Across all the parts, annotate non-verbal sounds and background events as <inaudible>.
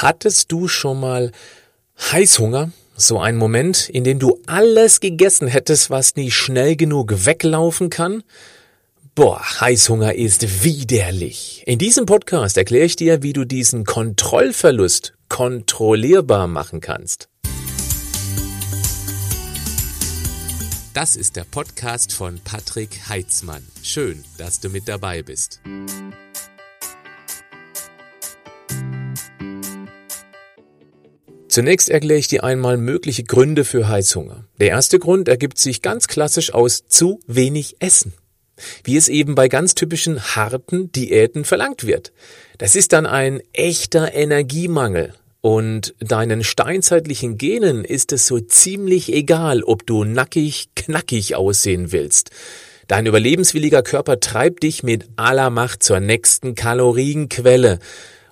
Hattest du schon mal Heißhunger? So ein Moment, in dem du alles gegessen hättest, was nie schnell genug weglaufen kann? Boah, Heißhunger ist widerlich. In diesem Podcast erkläre ich dir, wie du diesen Kontrollverlust kontrollierbar machen kannst. Das ist der Podcast von Patrick Heitzmann. Schön, dass du mit dabei bist. Zunächst erkläre ich dir einmal mögliche Gründe für Heißhunger. Der erste Grund ergibt sich ganz klassisch aus zu wenig Essen. Wie es eben bei ganz typischen harten Diäten verlangt wird. Das ist dann ein echter Energiemangel. Und deinen steinzeitlichen Genen ist es so ziemlich egal, ob du nackig, knackig aussehen willst. Dein überlebenswilliger Körper treibt dich mit aller Macht zur nächsten Kalorienquelle.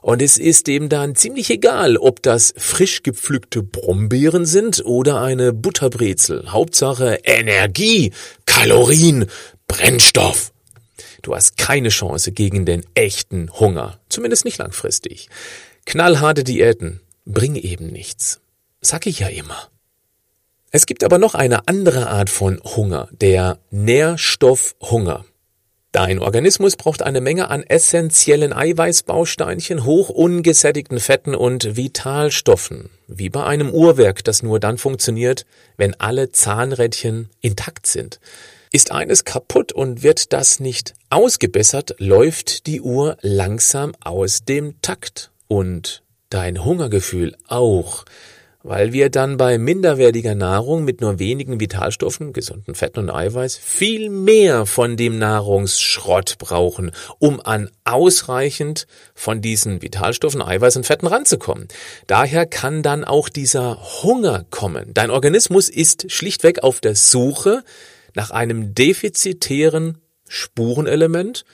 Und es ist dem dann ziemlich egal, ob das frisch gepflückte Brombeeren sind oder eine Butterbrezel. Hauptsache Energie, Kalorien, Brennstoff. Du hast keine Chance gegen den echten Hunger. Zumindest nicht langfristig. Knallharte Diäten bringen eben nichts. Sag ich ja immer. Es gibt aber noch eine andere Art von Hunger, der Nährstoffhunger. Dein Organismus braucht eine Menge an essentiellen Eiweißbausteinchen, hoch ungesättigten Fetten und Vitalstoffen, wie bei einem Uhrwerk, das nur dann funktioniert, wenn alle Zahnrädchen intakt sind. Ist eines kaputt und wird das nicht ausgebessert, läuft die Uhr langsam aus dem Takt und dein Hungergefühl auch weil wir dann bei minderwertiger Nahrung mit nur wenigen Vitalstoffen, gesunden Fetten und Eiweiß, viel mehr von dem Nahrungsschrott brauchen, um an ausreichend von diesen Vitalstoffen, Eiweiß und Fetten ranzukommen. Daher kann dann auch dieser Hunger kommen. Dein Organismus ist schlichtweg auf der Suche nach einem defizitären Spurenelement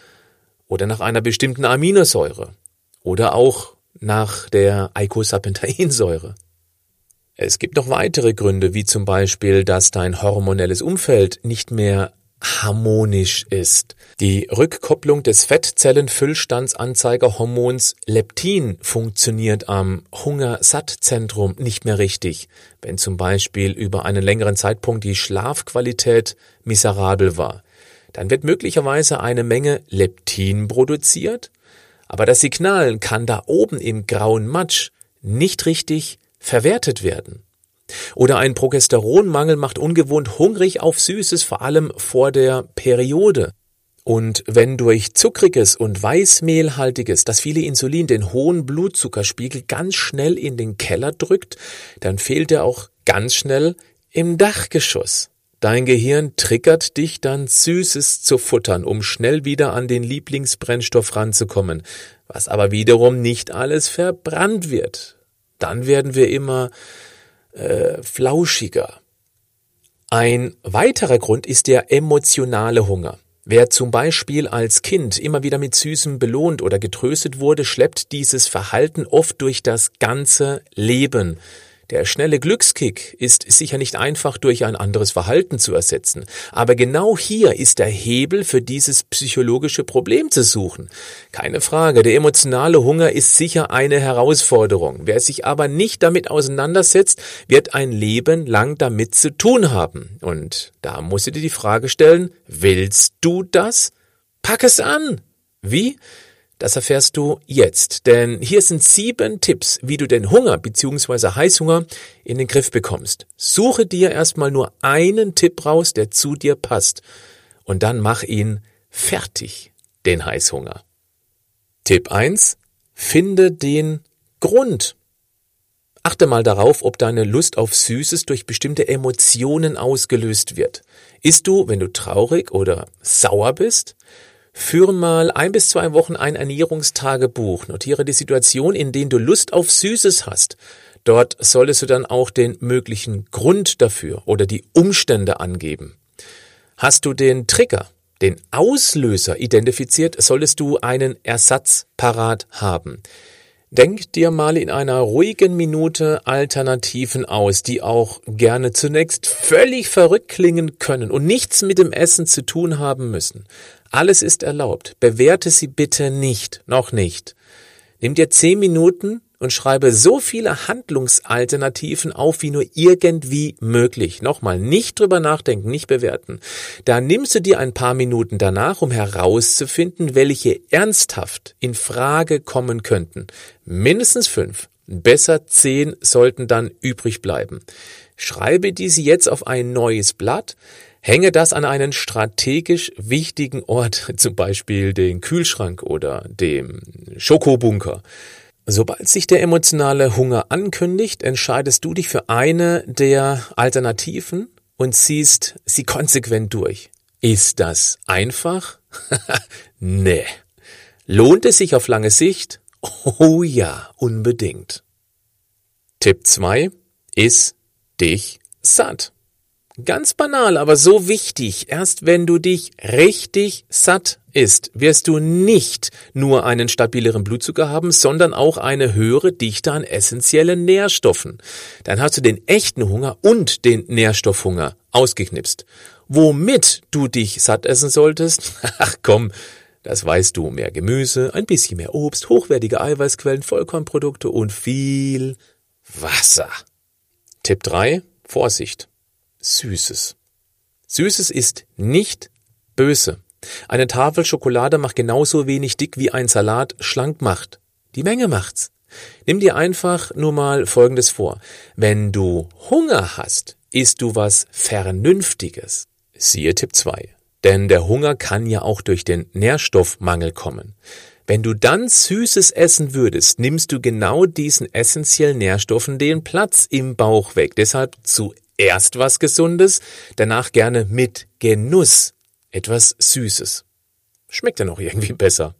oder nach einer bestimmten Aminosäure oder auch nach der Eicosapentaensäure. Es gibt noch weitere Gründe, wie zum Beispiel, dass dein hormonelles Umfeld nicht mehr harmonisch ist. Die Rückkopplung des Fettzellenfüllstandsanzeigerhormons Leptin funktioniert am Hungersattzentrum nicht mehr richtig, wenn zum Beispiel über einen längeren Zeitpunkt die Schlafqualität miserabel war. Dann wird möglicherweise eine Menge Leptin produziert, aber das Signal kann da oben im grauen Matsch nicht richtig verwertet werden. Oder ein Progesteronmangel macht ungewohnt hungrig auf Süßes, vor allem vor der Periode. Und wenn durch zuckriges und weißmehlhaltiges das viele Insulin den hohen Blutzuckerspiegel ganz schnell in den Keller drückt, dann fehlt er auch ganz schnell im Dachgeschoss. Dein Gehirn triggert dich dann Süßes zu futtern, um schnell wieder an den Lieblingsbrennstoff ranzukommen, was aber wiederum nicht alles verbrannt wird dann werden wir immer äh, flauschiger. Ein weiterer Grund ist der emotionale Hunger. Wer zum Beispiel als Kind immer wieder mit Süßem belohnt oder getröstet wurde, schleppt dieses Verhalten oft durch das ganze Leben. Der schnelle Glückskick ist sicher nicht einfach durch ein anderes Verhalten zu ersetzen, aber genau hier ist der Hebel für dieses psychologische Problem zu suchen. Keine Frage, der emotionale Hunger ist sicher eine Herausforderung. Wer sich aber nicht damit auseinandersetzt, wird ein Leben lang damit zu tun haben. Und da musst du dir die Frage stellen, willst du das? Pack es an! Wie? Das erfährst du jetzt, denn hier sind sieben Tipps, wie du den Hunger bzw. Heißhunger in den Griff bekommst. Suche dir erstmal nur einen Tipp raus, der zu dir passt, und dann mach ihn fertig, den Heißhunger. Tipp 1. Finde den Grund. Achte mal darauf, ob deine Lust auf Süßes durch bestimmte Emotionen ausgelöst wird. Ist du, wenn du traurig oder sauer bist? Führe mal ein bis zwei Wochen ein Ernährungstagebuch. Notiere die Situation, in denen du Lust auf Süßes hast. Dort solltest du dann auch den möglichen Grund dafür oder die Umstände angeben. Hast du den Trigger, den Auslöser identifiziert, solltest du einen Ersatz parat haben. Denk dir mal in einer ruhigen Minute Alternativen aus, die auch gerne zunächst völlig verrückt klingen können und nichts mit dem Essen zu tun haben müssen. Alles ist erlaubt. Bewerte sie bitte nicht, noch nicht. Nimm dir zehn Minuten und schreibe so viele Handlungsalternativen auf wie nur irgendwie möglich. Nochmal, nicht drüber nachdenken, nicht bewerten. Da nimmst du dir ein paar Minuten danach, um herauszufinden, welche ernsthaft in Frage kommen könnten. Mindestens fünf. Besser zehn sollten dann übrig bleiben. Schreibe diese jetzt auf ein neues Blatt, hänge das an einen strategisch wichtigen Ort, <laughs> zum Beispiel den Kühlschrank oder dem Schokobunker. Sobald sich der emotionale Hunger ankündigt, entscheidest du dich für eine der Alternativen und ziehst sie konsequent durch. Ist das einfach? <laughs> nee. Lohnt es sich auf lange Sicht? Oh ja, unbedingt. Tipp 2 ist dich satt. Ganz banal, aber so wichtig. Erst wenn du dich richtig satt isst, wirst du nicht nur einen stabileren Blutzucker haben, sondern auch eine höhere Dichte an essentiellen Nährstoffen. Dann hast du den echten Hunger und den Nährstoffhunger ausgeknipst. Womit du dich satt essen solltest? <laughs> Ach komm, das weißt du. Mehr Gemüse, ein bisschen mehr Obst, hochwertige Eiweißquellen, Vollkornprodukte und viel Wasser. Tipp 3. Vorsicht. Süßes. Süßes ist nicht böse. Eine Tafel Schokolade macht genauso wenig dick wie ein Salat schlank macht. Die Menge macht's. Nimm dir einfach nur mal Folgendes vor. Wenn du Hunger hast, isst du was Vernünftiges. Siehe Tipp 2. Denn der Hunger kann ja auch durch den Nährstoffmangel kommen. Wenn du dann Süßes essen würdest, nimmst du genau diesen essentiellen Nährstoffen den Platz im Bauch weg. Deshalb zuerst was Gesundes, danach gerne mit Genuss etwas Süßes. Schmeckt ja noch irgendwie besser.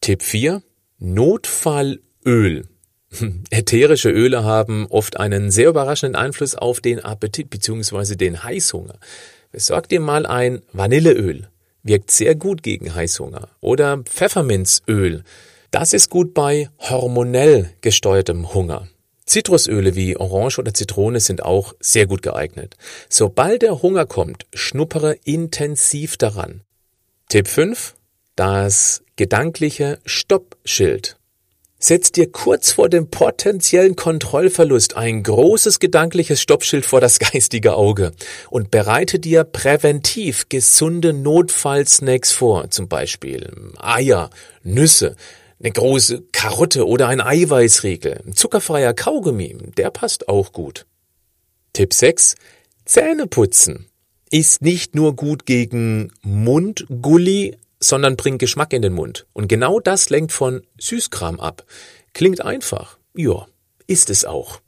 Tipp 4. Notfallöl. <laughs> Ätherische Öle haben oft einen sehr überraschenden Einfluss auf den Appetit bzw. den Heißhunger. Besorg dir mal ein Vanilleöl. Wirkt sehr gut gegen Heißhunger. Oder Pfefferminzöl. Das ist gut bei hormonell gesteuertem Hunger. Zitrusöle wie Orange oder Zitrone sind auch sehr gut geeignet. Sobald der Hunger kommt, schnuppere intensiv daran. Tipp 5. Das gedankliche Stoppschild. Setz dir kurz vor dem potenziellen Kontrollverlust ein großes gedankliches Stoppschild vor das <laughs> geistige Auge und bereite dir präventiv gesunde Notfallsnacks vor, zum Beispiel Eier, Nüsse, eine große Karotte oder ein Eiweißriegel, ein zuckerfreier Kaugummi, der passt auch gut. Tipp 6. Zähne putzen ist nicht nur gut gegen Mundgulli, sondern bringt Geschmack in den Mund. Und genau das lenkt von Süßkram ab. Klingt einfach. Ja, ist es auch.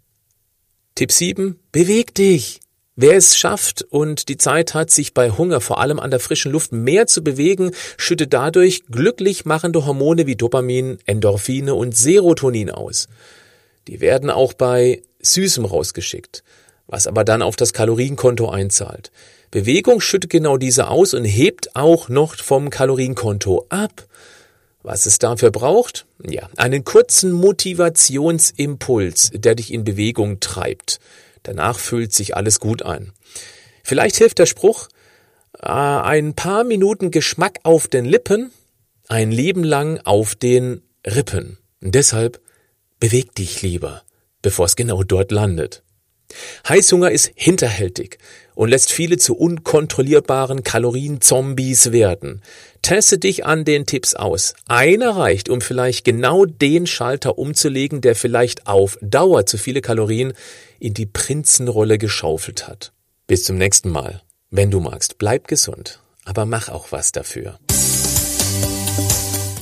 Tipp 7. Beweg dich. Wer es schafft und die Zeit hat, sich bei Hunger vor allem an der frischen Luft mehr zu bewegen, schüttet dadurch glücklich machende Hormone wie Dopamin, Endorphine und Serotonin aus. Die werden auch bei Süßem rausgeschickt, was aber dann auf das Kalorienkonto einzahlt. Bewegung schüttet genau diese aus und hebt auch noch vom Kalorienkonto ab. Was es dafür braucht? Ja, einen kurzen Motivationsimpuls, der dich in Bewegung treibt. Danach fühlt sich alles gut ein. Vielleicht hilft der Spruch, äh, ein paar Minuten Geschmack auf den Lippen, ein Leben lang auf den Rippen. Und deshalb beweg dich lieber, bevor es genau dort landet. Heißhunger ist hinterhältig und lässt viele zu unkontrollierbaren Kalorienzombies werden. Teste dich an den Tipps aus. Einer reicht, um vielleicht genau den Schalter umzulegen, der vielleicht auf Dauer zu viele Kalorien in die Prinzenrolle geschaufelt hat. Bis zum nächsten Mal. Wenn du magst, bleib gesund, aber mach auch was dafür.